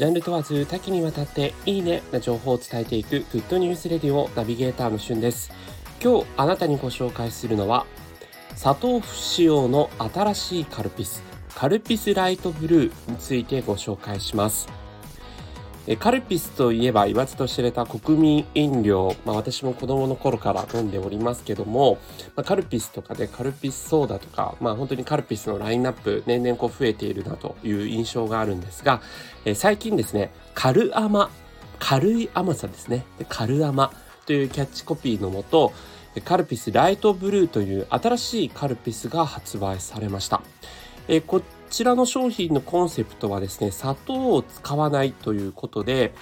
ジャンル問わず多岐にわたっていいねな情報を伝えていくグッドニュースレディオナビゲーターのしゅんです。今日あなたにご紹介するのは砂糖不使用の新しいカルピスカルピスライトブルーについてご紹介します。カルピスといえば言わずと知れた国民飲料、まあ、私も子供の頃から飲んでおりますけども、まあ、カルピスとかで、カルピスソーダとか、まあ、本当にカルピスのラインナップ年々こう増えているなという印象があるんですが、え最近ですねカル甘軽い甘さですねカル甘というキャッチコピーのもとカルピスライトブルーという新しいカルピスが発売されました。えこちらの商品のコンセプトはですね、砂糖を使わないということで、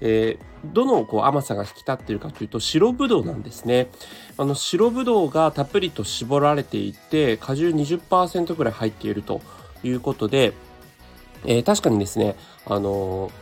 えー、どのこう甘さが引き立っているかというと白ぶどうなんですね。あの白ぶどうがたっぷりと絞られていて果汁20%ぐらい入っているということで、えー、確かにですね、あのー、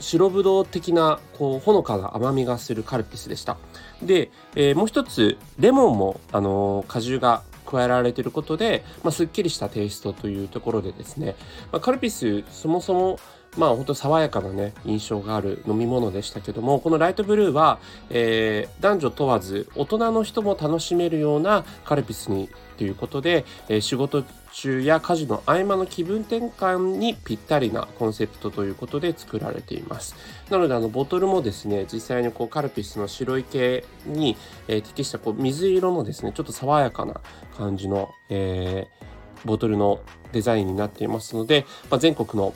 白ぶどう的なこうほのかな甘みがするカルピスでした。で、えー、もう一つレモンもあの果汁が加えられていることで、まあ、すっきりしたテイストというところでですね、まあ、カルピスそもそもまあ本当爽やかなね印象がある飲み物でしたけどもこのライトブルーは、えー、男女問わず大人の人も楽しめるようなカルピスにということで、えー、仕事中や家事の合間の気分転換にぴったりなコンセプトということで作られています。なのであのボトルもですね実際にこうカルピスの白い系に、えー、適したこう水色のですねちょっと爽やかな感じの、えー、ボトルのデザインになっていますので、まあ、全国の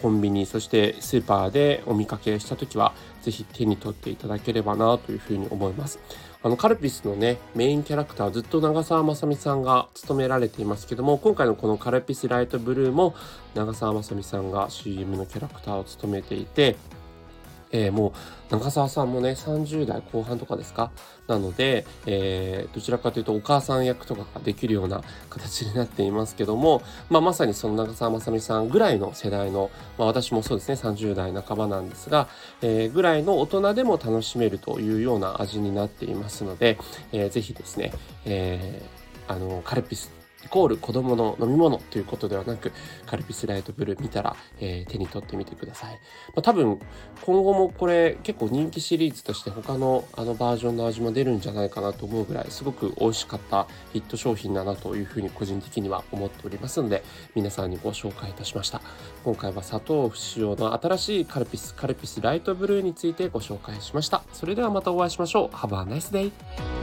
コンビニそしてスーパーでお見かけした時は是非手に取っていただければなというふうに思います。あのカルピスのねメインキャラクターずっと長澤まさみさんが務められていますけども今回のこのカルピスライトブルーも長澤まさみさんが CM のキャラクターを務めていてえー、もう長澤さんもね30代後半とかですか？なので、えー、どちらかというとお母さん役とかができるような形になっていますけども、まあ、まさにその長澤まさみさんぐらいの世代の、まあ、私もそうですね30代半ばなんですが、えー、ぐらいの大人でも楽しめるというような味になっていますので、えー、ぜひですね、えー、あのカルピスイコール子供の飲み物ということではなく、カルピスライトブルー見たら、えー、手に取ってみてください。まあ、多分、今後もこれ結構人気シリーズとして他のあのバージョンの味も出るんじゃないかなと思うぐらい、すごく美味しかったヒット商品だなというふうに個人的には思っておりますので、皆さんにご紹介いたしました。今回は砂糖不使用の新しいカルピス、カルピスライトブルーについてご紹介しました。それではまたお会いしましょう。Have a nice day!